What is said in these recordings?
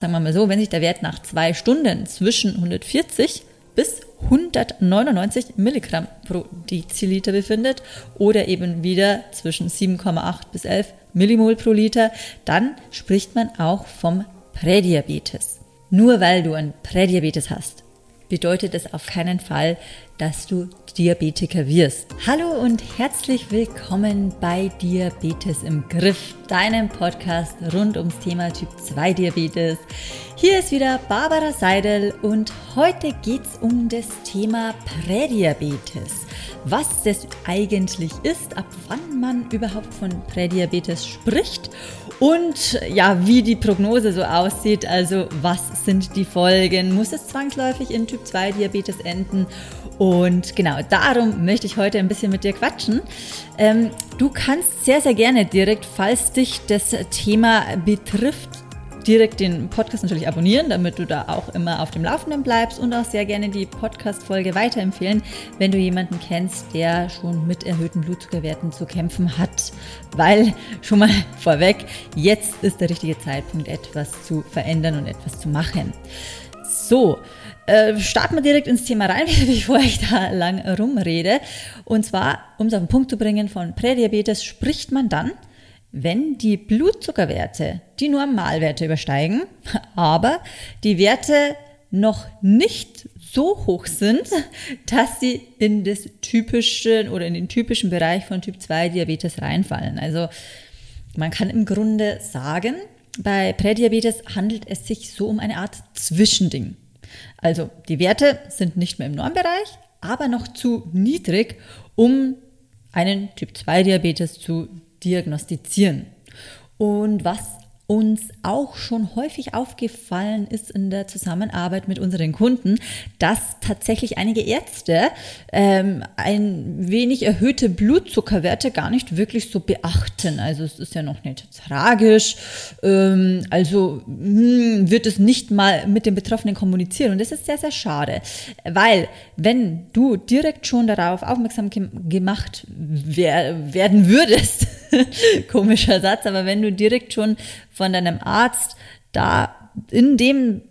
sagen wir mal so, wenn sich der Wert nach zwei Stunden zwischen 140 bis 199 Milligramm pro Deziliter befindet oder eben wieder zwischen 7,8 bis 11 Millimol pro Liter, dann spricht man auch vom Prädiabetes. Nur weil du ein Prädiabetes hast, bedeutet es auf keinen Fall, dass du Diabetiker wirst. Hallo und herzlich willkommen bei Diabetes im Griff, deinem Podcast rund ums Thema Typ 2 Diabetes. Hier ist wieder Barbara Seidel und heute geht es um das Thema Prädiabetes. Was das eigentlich ist, ab wann man überhaupt von Prädiabetes spricht und ja, wie die Prognose so aussieht, also was sind die Folgen, muss es zwangsläufig in Typ 2 Diabetes enden und genau darum möchte ich heute ein bisschen mit dir quatschen. Ähm, du kannst sehr, sehr gerne direkt, falls dich das Thema betrifft, direkt den Podcast natürlich abonnieren, damit du da auch immer auf dem Laufenden bleibst und auch sehr gerne die Podcast-Folge weiterempfehlen, wenn du jemanden kennst, der schon mit erhöhten Blutzuckerwerten zu kämpfen hat. Weil, schon mal vorweg, jetzt ist der richtige Zeitpunkt, etwas zu verändern und etwas zu machen. So, äh, starten wir direkt ins Thema rein, bevor ich da lang rumrede. Und zwar, um es auf den Punkt zu bringen, von Prädiabetes spricht man dann, wenn die Blutzuckerwerte die Normalwerte übersteigen, aber die Werte noch nicht so hoch sind, dass sie in das typischen oder in den typischen Bereich von Typ 2 Diabetes reinfallen. Also man kann im Grunde sagen, bei Prädiabetes handelt es sich so um eine Art Zwischending. Also die Werte sind nicht mehr im Normbereich, aber noch zu niedrig, um einen Typ 2 Diabetes zu diagnostizieren. Und was uns auch schon häufig aufgefallen ist in der Zusammenarbeit mit unseren Kunden, dass tatsächlich einige Ärzte ähm, ein wenig erhöhte Blutzuckerwerte gar nicht wirklich so beachten. Also es ist ja noch nicht tragisch. Ähm, also hm, wird es nicht mal mit den Betroffenen kommunizieren. Und das ist sehr, sehr schade. Weil wenn du direkt schon darauf aufmerksam gemacht wer werden würdest, komischer Satz, aber wenn du direkt schon von deinem Arzt da in dem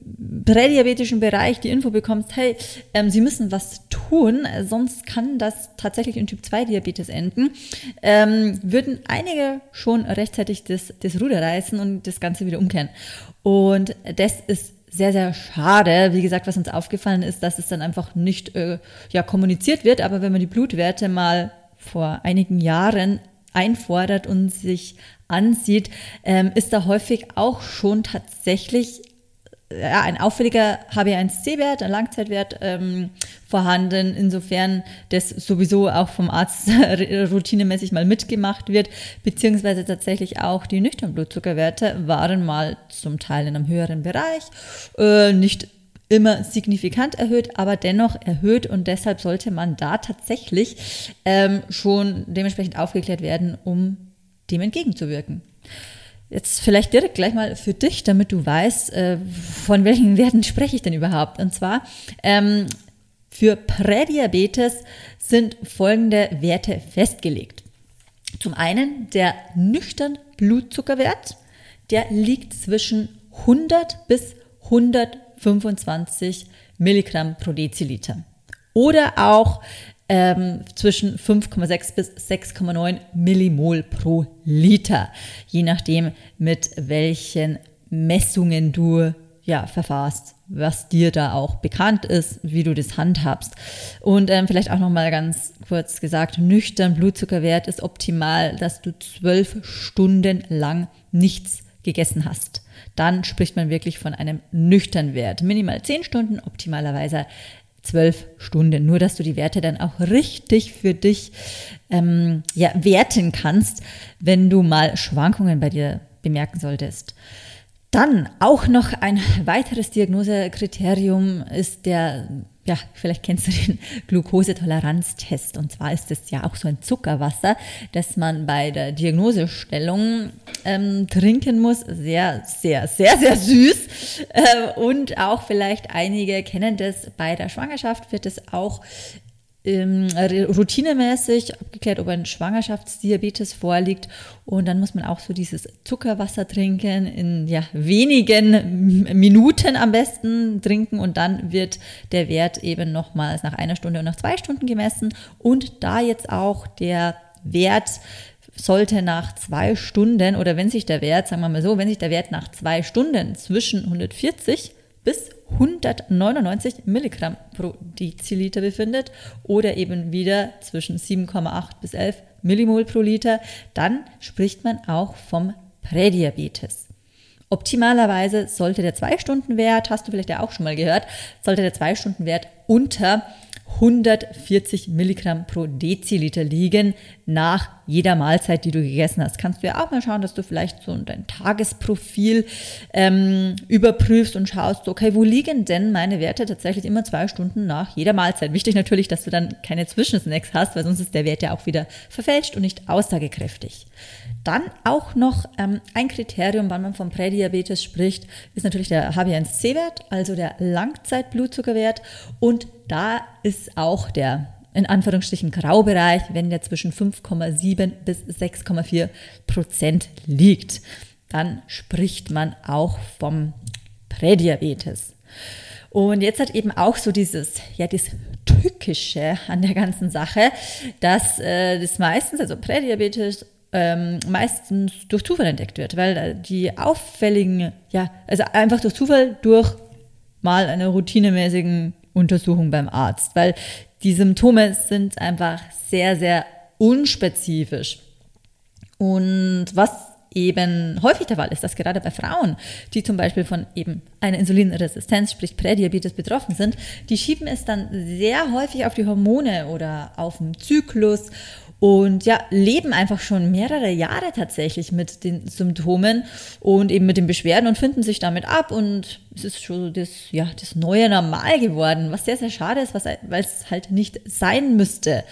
prädiabetischen Bereich die Info bekommst, hey, ähm, sie müssen was tun, sonst kann das tatsächlich in Typ 2 Diabetes enden, ähm, würden einige schon rechtzeitig das, das Ruder reißen und das Ganze wieder umkehren. Und das ist sehr, sehr schade. Wie gesagt, was uns aufgefallen ist, dass es dann einfach nicht äh, ja, kommuniziert wird, aber wenn man die Blutwerte mal vor einigen Jahren einfordert und sich ansieht, ähm, ist da häufig auch schon tatsächlich ja, ein auffälliger HB1C-Wert, ein Langzeitwert ähm, vorhanden, insofern das sowieso auch vom Arzt routinemäßig mal mitgemacht wird, beziehungsweise tatsächlich auch die nüchternen Blutzuckerwerte waren mal zum Teil in einem höheren Bereich, äh, nicht immer signifikant erhöht, aber dennoch erhöht und deshalb sollte man da tatsächlich ähm, schon dementsprechend aufgeklärt werden, um dem entgegenzuwirken. Jetzt vielleicht direkt gleich mal für dich, damit du weißt, äh, von welchen Werten spreche ich denn überhaupt. Und zwar ähm, für Prädiabetes sind folgende Werte festgelegt. Zum einen der nüchtern Blutzuckerwert, der liegt zwischen 100 bis 100 25 Milligramm pro Deziliter. Oder auch ähm, zwischen 5,6 bis 6,9 Millimol pro Liter, je nachdem, mit welchen Messungen du ja, verfahrst, was dir da auch bekannt ist, wie du das handhabst. Und ähm, vielleicht auch nochmal ganz kurz gesagt, nüchtern Blutzuckerwert ist optimal, dass du zwölf Stunden lang nichts gegessen hast dann spricht man wirklich von einem nüchternen Wert. Minimal 10 Stunden, optimalerweise 12 Stunden. Nur, dass du die Werte dann auch richtig für dich ähm, ja, werten kannst, wenn du mal Schwankungen bei dir bemerken solltest. Dann auch noch ein weiteres Diagnosekriterium ist der ja, vielleicht kennst du den Glukosetoleranztest. Und zwar ist es ja auch so ein Zuckerwasser, das man bei der Diagnosestellung ähm, trinken muss. Sehr, sehr, sehr, sehr süß. Äh, und auch vielleicht einige kennen das, bei der Schwangerschaft wird es auch ähm, routinemäßig abgeklärt, ob ein Schwangerschaftsdiabetes vorliegt. Und dann muss man auch so dieses Zuckerwasser trinken, in ja, wenigen Minuten am besten trinken. Und dann wird der Wert eben nochmals nach einer Stunde und nach zwei Stunden gemessen. Und da jetzt auch der Wert sollte nach zwei Stunden oder wenn sich der Wert, sagen wir mal so, wenn sich der Wert nach zwei Stunden zwischen 140 bis 199 Milligramm pro Deziliter befindet oder eben wieder zwischen 7,8 bis 11 Millimol pro Liter, dann spricht man auch vom Prädiabetes. Optimalerweise sollte der 2-Stunden-Wert, hast du vielleicht ja auch schon mal gehört, sollte der 2-Stunden-Wert unter 140 Milligramm pro Deziliter liegen nach jeder Mahlzeit, die du gegessen hast. Kannst du ja auch mal schauen, dass du vielleicht so dein Tagesprofil ähm, überprüfst und schaust, okay, wo liegen denn meine Werte tatsächlich immer zwei Stunden nach jeder Mahlzeit? Wichtig natürlich, dass du dann keine Zwischensnacks hast, weil sonst ist der Wert ja auch wieder verfälscht und nicht aussagekräftig. Dann auch noch ähm, ein Kriterium, wann man vom Prädiabetes spricht, ist natürlich der HbA1c-Wert, also der Langzeitblutzuckerwert. Und da ist auch der in Anführungsstrichen Graubereich, wenn der zwischen 5,7 bis 6,4 Prozent liegt. Dann spricht man auch vom Prädiabetes. Und jetzt hat eben auch so dieses, ja, das Tückische an der ganzen Sache, dass äh, das meistens, also Prädiabetes, ähm, meistens durch Zufall entdeckt wird, weil die auffälligen, ja, also einfach durch Zufall durch mal eine routinemäßigen Untersuchung beim Arzt, weil die Symptome sind einfach sehr, sehr unspezifisch. Und was eben häufig der Fall ist, dass gerade bei Frauen, die zum Beispiel von eben einer Insulinresistenz, sprich Prädiabetes betroffen sind, die schieben es dann sehr häufig auf die Hormone oder auf den Zyklus und ja, leben einfach schon mehrere Jahre tatsächlich mit den Symptomen und eben mit den Beschwerden und finden sich damit ab und es ist schon das, ja, das neue Normal geworden, was sehr, sehr schade ist, weil es halt nicht sein müsste.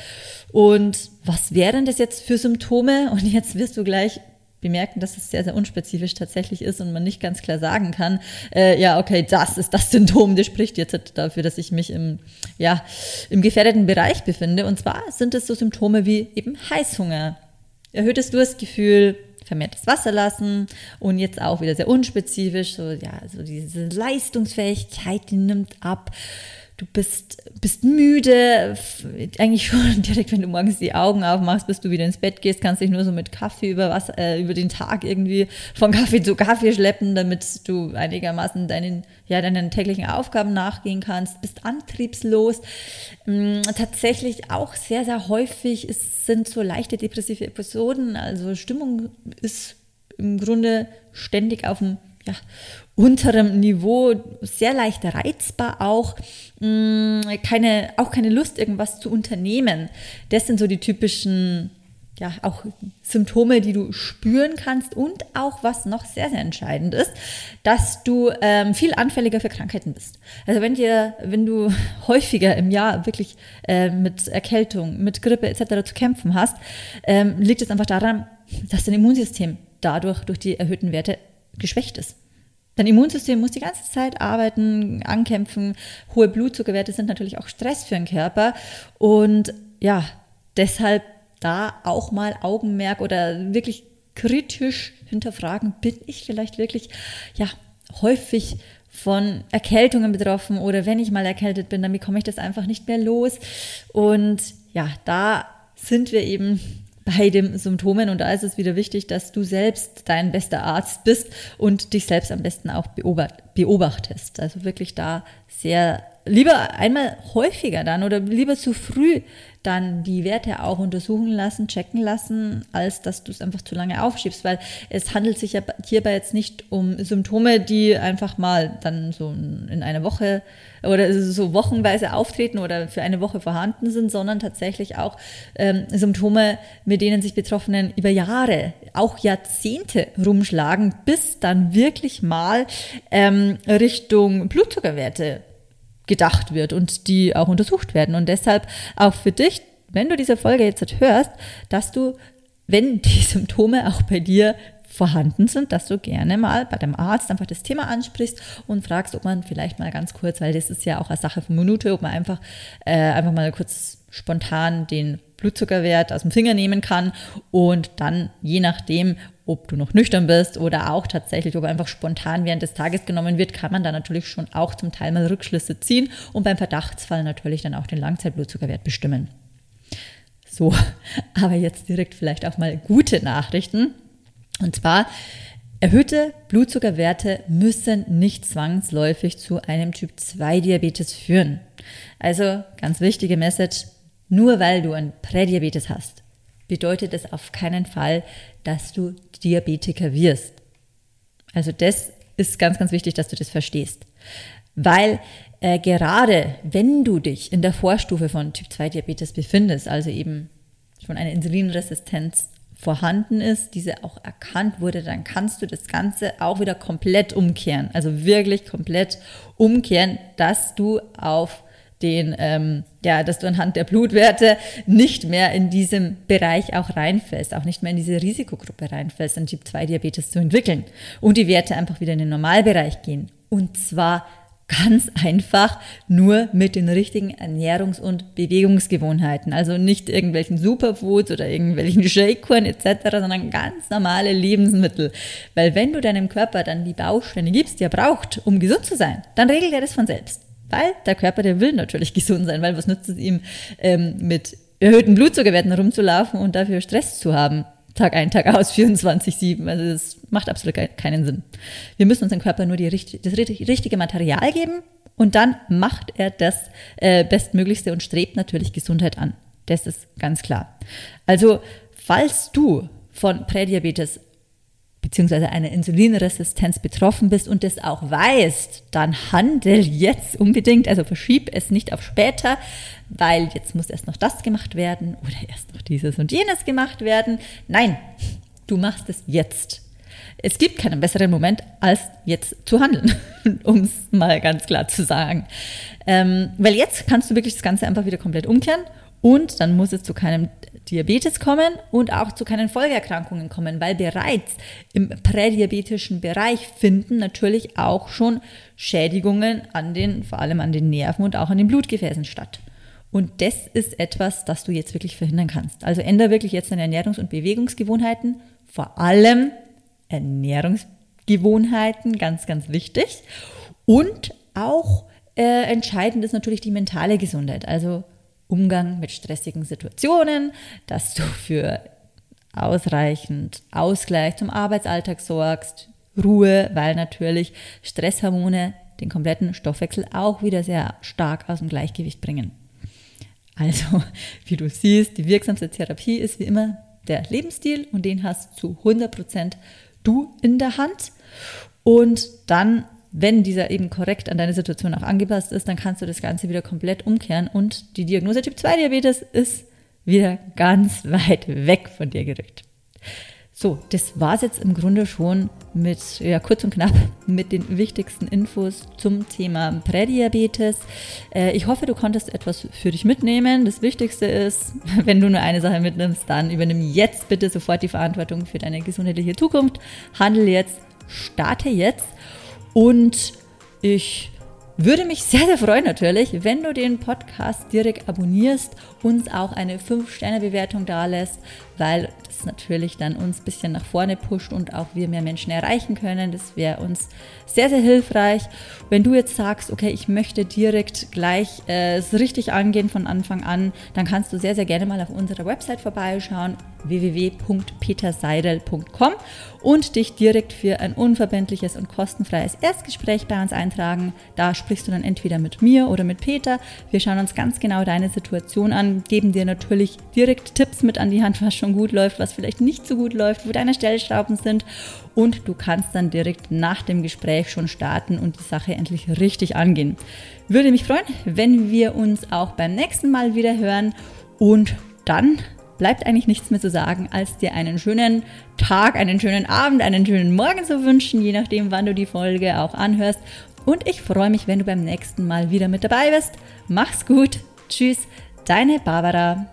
Und was wären das jetzt für Symptome? Und jetzt wirst du gleich bemerken, dass es sehr, sehr unspezifisch tatsächlich ist und man nicht ganz klar sagen kann, äh, ja, okay, das ist das Symptom, das spricht jetzt dafür, dass ich mich im, ja, im gefährdeten Bereich befinde. Und zwar sind es so Symptome wie eben Heißhunger, erhöhtes Durstgefühl, vermehrtes Wasser lassen und jetzt auch wieder sehr unspezifisch, so, ja, so diese Leistungsfähigkeit, die nimmt ab du bist, bist müde, eigentlich schon direkt, wenn du morgens die Augen aufmachst, bis du wieder ins Bett gehst, kannst dich nur so mit Kaffee über, was, äh, über den Tag irgendwie von Kaffee zu Kaffee schleppen, damit du einigermaßen deinen, ja, deinen täglichen Aufgaben nachgehen kannst, bist antriebslos. Ähm, tatsächlich auch sehr, sehr häufig ist, sind so leichte depressive Episoden, also Stimmung ist im Grunde ständig auf dem ja, unterem Niveau, sehr leicht reizbar auch, mh, mm, keine, auch keine Lust, irgendwas zu unternehmen. Das sind so die typischen, ja, auch Symptome, die du spüren kannst und auch, was noch sehr, sehr entscheidend ist, dass du ähm, viel anfälliger für Krankheiten bist. Also wenn dir, wenn du häufiger im Jahr wirklich äh, mit Erkältung, mit Grippe etc. zu kämpfen hast, ähm, liegt es einfach daran, dass dein Immunsystem dadurch durch die erhöhten Werte geschwächt ist. Dein Immunsystem muss die ganze Zeit arbeiten, ankämpfen. Hohe Blutzuckerwerte sind natürlich auch Stress für den Körper. Und ja, deshalb da auch mal Augenmerk oder wirklich kritisch hinterfragen, bin ich vielleicht wirklich ja häufig von Erkältungen betroffen oder wenn ich mal erkältet bin, dann bekomme ich das einfach nicht mehr los. Und ja, da sind wir eben bei den Symptomen. Und da ist es wieder wichtig, dass du selbst dein bester Arzt bist und dich selbst am besten auch beobachtest. Also wirklich da sehr lieber einmal häufiger dann oder lieber zu früh dann die Werte auch untersuchen lassen, checken lassen, als dass du es einfach zu lange aufschiebst, weil es handelt sich ja hierbei jetzt nicht um Symptome, die einfach mal dann so in einer Woche oder so wochenweise auftreten oder für eine Woche vorhanden sind, sondern tatsächlich auch ähm, Symptome, mit denen sich Betroffenen über Jahre, auch Jahrzehnte rumschlagen, bis dann wirklich mal ähm, Richtung Blutzuckerwerte gedacht wird und die auch untersucht werden. Und deshalb auch für dich, wenn du diese Folge jetzt hörst, dass du, wenn die Symptome auch bei dir vorhanden sind, dass du gerne mal bei dem Arzt einfach das Thema ansprichst und fragst, ob man vielleicht mal ganz kurz, weil das ist ja auch eine Sache von Minute, ob man einfach, äh, einfach mal kurz spontan den Blutzuckerwert aus dem Finger nehmen kann und dann je nachdem, ob du noch nüchtern bist oder auch tatsächlich, ob einfach spontan während des Tages genommen wird, kann man da natürlich schon auch zum Teil mal Rückschlüsse ziehen und beim Verdachtsfall natürlich dann auch den Langzeitblutzuckerwert bestimmen. So, aber jetzt direkt vielleicht auch mal gute Nachrichten. Und zwar, erhöhte Blutzuckerwerte müssen nicht zwangsläufig zu einem Typ 2 Diabetes führen. Also ganz wichtige Message, nur weil du ein Prädiabetes hast, bedeutet es auf keinen Fall, dass du Diabetiker wirst. Also das ist ganz, ganz wichtig, dass du das verstehst. Weil äh, gerade wenn du dich in der Vorstufe von Typ 2 Diabetes befindest, also eben schon eine Insulinresistenz vorhanden ist, diese auch erkannt wurde, dann kannst du das Ganze auch wieder komplett umkehren. Also wirklich komplett umkehren, dass du auf den, ähm, ja, dass du anhand der Blutwerte nicht mehr in diesem Bereich auch reinfällst, auch nicht mehr in diese Risikogruppe reinfällst, einen Typ-2-Diabetes zu entwickeln und die Werte einfach wieder in den Normalbereich gehen. Und zwar ganz einfach nur mit den richtigen Ernährungs- und Bewegungsgewohnheiten. Also nicht irgendwelchen Superfoods oder irgendwelchen Shakekuren etc., sondern ganz normale Lebensmittel. Weil wenn du deinem Körper dann die Bausteine gibst, die er braucht, um gesund zu sein, dann regelt er das von selbst. Weil der Körper, der will natürlich gesund sein, weil was nützt es ihm, ähm, mit erhöhten Blutzuckerwerten rumzulaufen und dafür Stress zu haben? Tag ein, Tag aus, 24-7. Also das macht absolut keinen Sinn. Wir müssen unserem Körper nur die, das richtige Material geben und dann macht er das äh, Bestmöglichste und strebt natürlich Gesundheit an. Das ist ganz klar. Also, falls du von Prädiabetes beziehungsweise einer Insulinresistenz betroffen bist und das auch weißt, dann handel jetzt unbedingt, also verschieb es nicht auf später, weil jetzt muss erst noch das gemacht werden oder erst noch dieses und jenes gemacht werden. Nein, du machst es jetzt. Es gibt keinen besseren Moment, als jetzt zu handeln, um es mal ganz klar zu sagen. Ähm, weil jetzt kannst du wirklich das Ganze einfach wieder komplett umkehren und dann muss es zu keinem Diabetes kommen und auch zu keinen Folgeerkrankungen kommen, weil bereits im prädiabetischen Bereich finden natürlich auch schon Schädigungen an den, vor allem an den Nerven und auch an den Blutgefäßen statt. Und das ist etwas, das du jetzt wirklich verhindern kannst. Also ändere wirklich jetzt deine Ernährungs- und Bewegungsgewohnheiten, vor allem Ernährungsgewohnheiten, ganz, ganz wichtig. Und auch äh, entscheidend ist natürlich die mentale Gesundheit. Also Umgang mit stressigen Situationen, dass du für ausreichend Ausgleich zum Arbeitsalltag sorgst, Ruhe, weil natürlich Stresshormone den kompletten Stoffwechsel auch wieder sehr stark aus dem Gleichgewicht bringen. Also, wie du siehst, die wirksamste Therapie ist wie immer der Lebensstil und den hast zu 100% du in der Hand. Und dann wenn dieser eben korrekt an deine Situation auch angepasst ist, dann kannst du das Ganze wieder komplett umkehren und die Diagnose Typ 2 Diabetes ist wieder ganz weit weg von dir gerückt. So, das war es jetzt im Grunde schon mit, ja, kurz und knapp mit den wichtigsten Infos zum Thema Prädiabetes. Äh, ich hoffe, du konntest etwas für dich mitnehmen. Das Wichtigste ist, wenn du nur eine Sache mitnimmst, dann übernimm jetzt bitte sofort die Verantwortung für deine gesundheitliche Zukunft. Handel jetzt, starte jetzt und ich würde mich sehr, sehr freuen natürlich, wenn du den Podcast direkt abonnierst, uns auch eine 5-Sterne-Bewertung dalässt, weil das natürlich dann uns ein bisschen nach vorne pusht und auch wir mehr Menschen erreichen können. Das wäre uns sehr, sehr hilfreich. Wenn du jetzt sagst, okay, ich möchte direkt gleich äh, es richtig angehen von Anfang an, dann kannst du sehr, sehr gerne mal auf unserer Website vorbeischauen www.peterseidel.com und dich direkt für ein unverbindliches und kostenfreies Erstgespräch bei uns eintragen. Da sprichst du dann entweder mit mir oder mit Peter. Wir schauen uns ganz genau deine Situation an, geben dir natürlich direkt Tipps mit an die Hand, was schon gut läuft, was vielleicht nicht so gut läuft, wo deine Stellschrauben sind und du kannst dann direkt nach dem Gespräch schon starten und die Sache endlich richtig angehen. Würde mich freuen, wenn wir uns auch beim nächsten Mal wieder hören und dann bleibt eigentlich nichts mehr zu sagen, als dir einen schönen Tag, einen schönen Abend, einen schönen Morgen zu wünschen, je nachdem, wann du die Folge auch anhörst. Und ich freue mich, wenn du beim nächsten Mal wieder mit dabei bist. Mach's gut. Tschüss, deine Barbara.